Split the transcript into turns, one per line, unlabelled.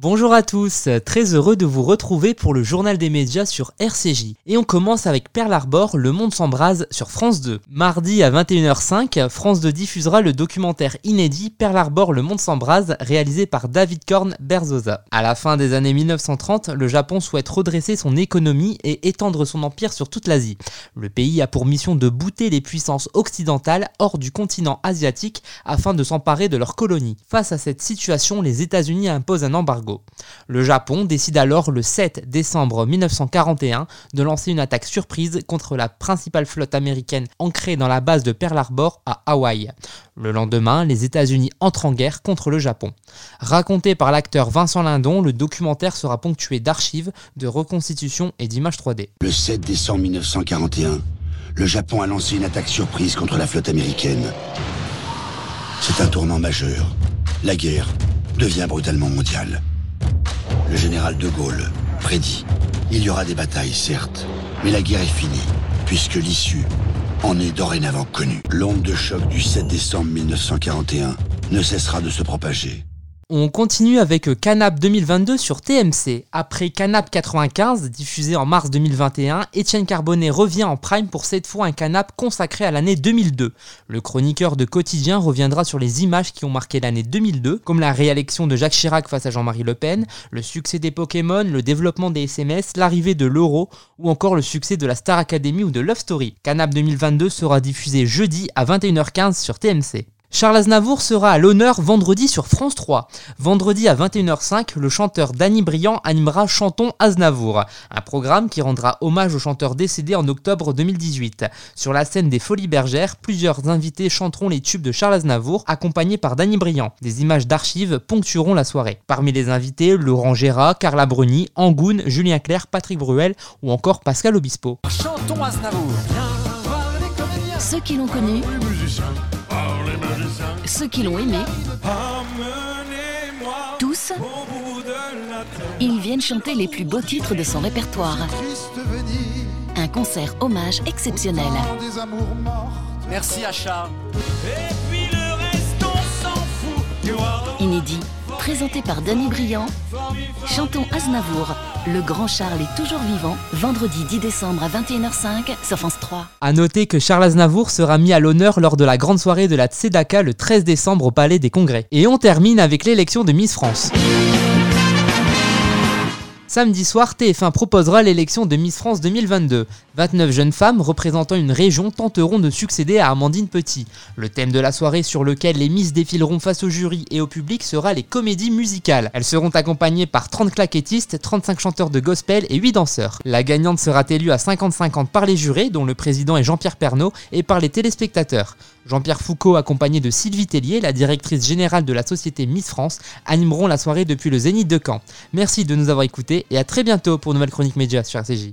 Bonjour à tous, très heureux de vous retrouver pour le journal des médias sur RCJ. Et on commence avec Pearl Harbor, Le Monde s'embrase sur France 2. Mardi à 21h05, France 2 diffusera le documentaire inédit Pearl Harbor, Le Monde s'embrase, réalisé par David Korn Berzosa. À la fin des années 1930, le Japon souhaite redresser son économie et étendre son empire sur toute l'Asie. Le pays a pour mission de bouter les puissances occidentales hors du continent asiatique afin de s'emparer de leurs colonies. Face à cette situation, les États-Unis imposent un embargo le Japon décide alors le 7 décembre 1941 de lancer une attaque surprise contre la principale flotte américaine ancrée dans la base de Pearl Harbor à Hawaï. Le lendemain, les États-Unis entrent en guerre contre le Japon. Raconté par l'acteur Vincent Lindon, le documentaire sera ponctué d'archives, de reconstitutions et d'images 3D.
Le 7 décembre 1941, le Japon a lancé une attaque surprise contre la flotte américaine. C'est un tournant majeur. La guerre devient brutalement mondiale. Le général de Gaulle prédit il y aura des batailles, certes, mais la guerre est finie, puisque l'issue en est dorénavant connue. L'onde de choc du 7 décembre 1941 ne cessera de se propager.
On continue avec Canap 2022 sur TMC. Après Canap 95, diffusé en mars 2021, Étienne Carbonnet revient en prime pour cette fois un Canap consacré à l'année 2002. Le chroniqueur de Quotidien reviendra sur les images qui ont marqué l'année 2002, comme la réélection de Jacques Chirac face à Jean-Marie Le Pen, le succès des Pokémon, le développement des SMS, l'arrivée de l'euro ou encore le succès de la Star Academy ou de Love Story. Canap 2022 sera diffusé jeudi à 21h15 sur TMC. Charles Aznavour sera à l'honneur vendredi sur France 3. Vendredi à 21h05, le chanteur Danny Briand animera Chantons Aznavour, un programme qui rendra hommage au chanteur décédé en octobre 2018. Sur la scène des Folies Bergères, plusieurs invités chanteront les tubes de Charles Aznavour, accompagnés par Danny Briand. Des images d'archives ponctueront la soirée. Parmi les invités, Laurent Gérard, Carla Bruni, Angoun, Julien Clerc, Patrick Bruel ou encore Pascal Obispo.
Chantons Aznavour.
Ceux qui l'ont connu ceux qui l'ont aimé, tous, ils viennent chanter les plus beaux titres de son répertoire. Un concert hommage exceptionnel.
Merci à Charles.
Inédit présenté par Danny Briand. Chantons Aznavour. Le grand Charles est toujours vivant, vendredi 10 décembre à 21h05 sur France 3.
A noter que Charles Aznavour sera mis à l'honneur lors de la grande soirée de la Tzedaka le 13 décembre au Palais des Congrès. Et on termine avec l'élection de Miss France. Samedi soir, TF1 proposera l'élection de Miss France 2022. 29 jeunes femmes représentant une région tenteront de succéder à Amandine Petit. Le thème de la soirée sur lequel les Miss défileront face au jury et au public sera les comédies musicales. Elles seront accompagnées par 30 claquettistes, 35 chanteurs de gospel et 8 danseurs. La gagnante sera élue à 50-50 par les jurés, dont le président est Jean-Pierre Pernaud, et par les téléspectateurs. Jean-Pierre Foucault, accompagné de Sylvie Tellier, la directrice générale de la société Miss France, animeront la soirée depuis le Zénith de Caen. Merci de nous avoir écoutés et à très bientôt pour une nouvelle chronique média sur RCJ.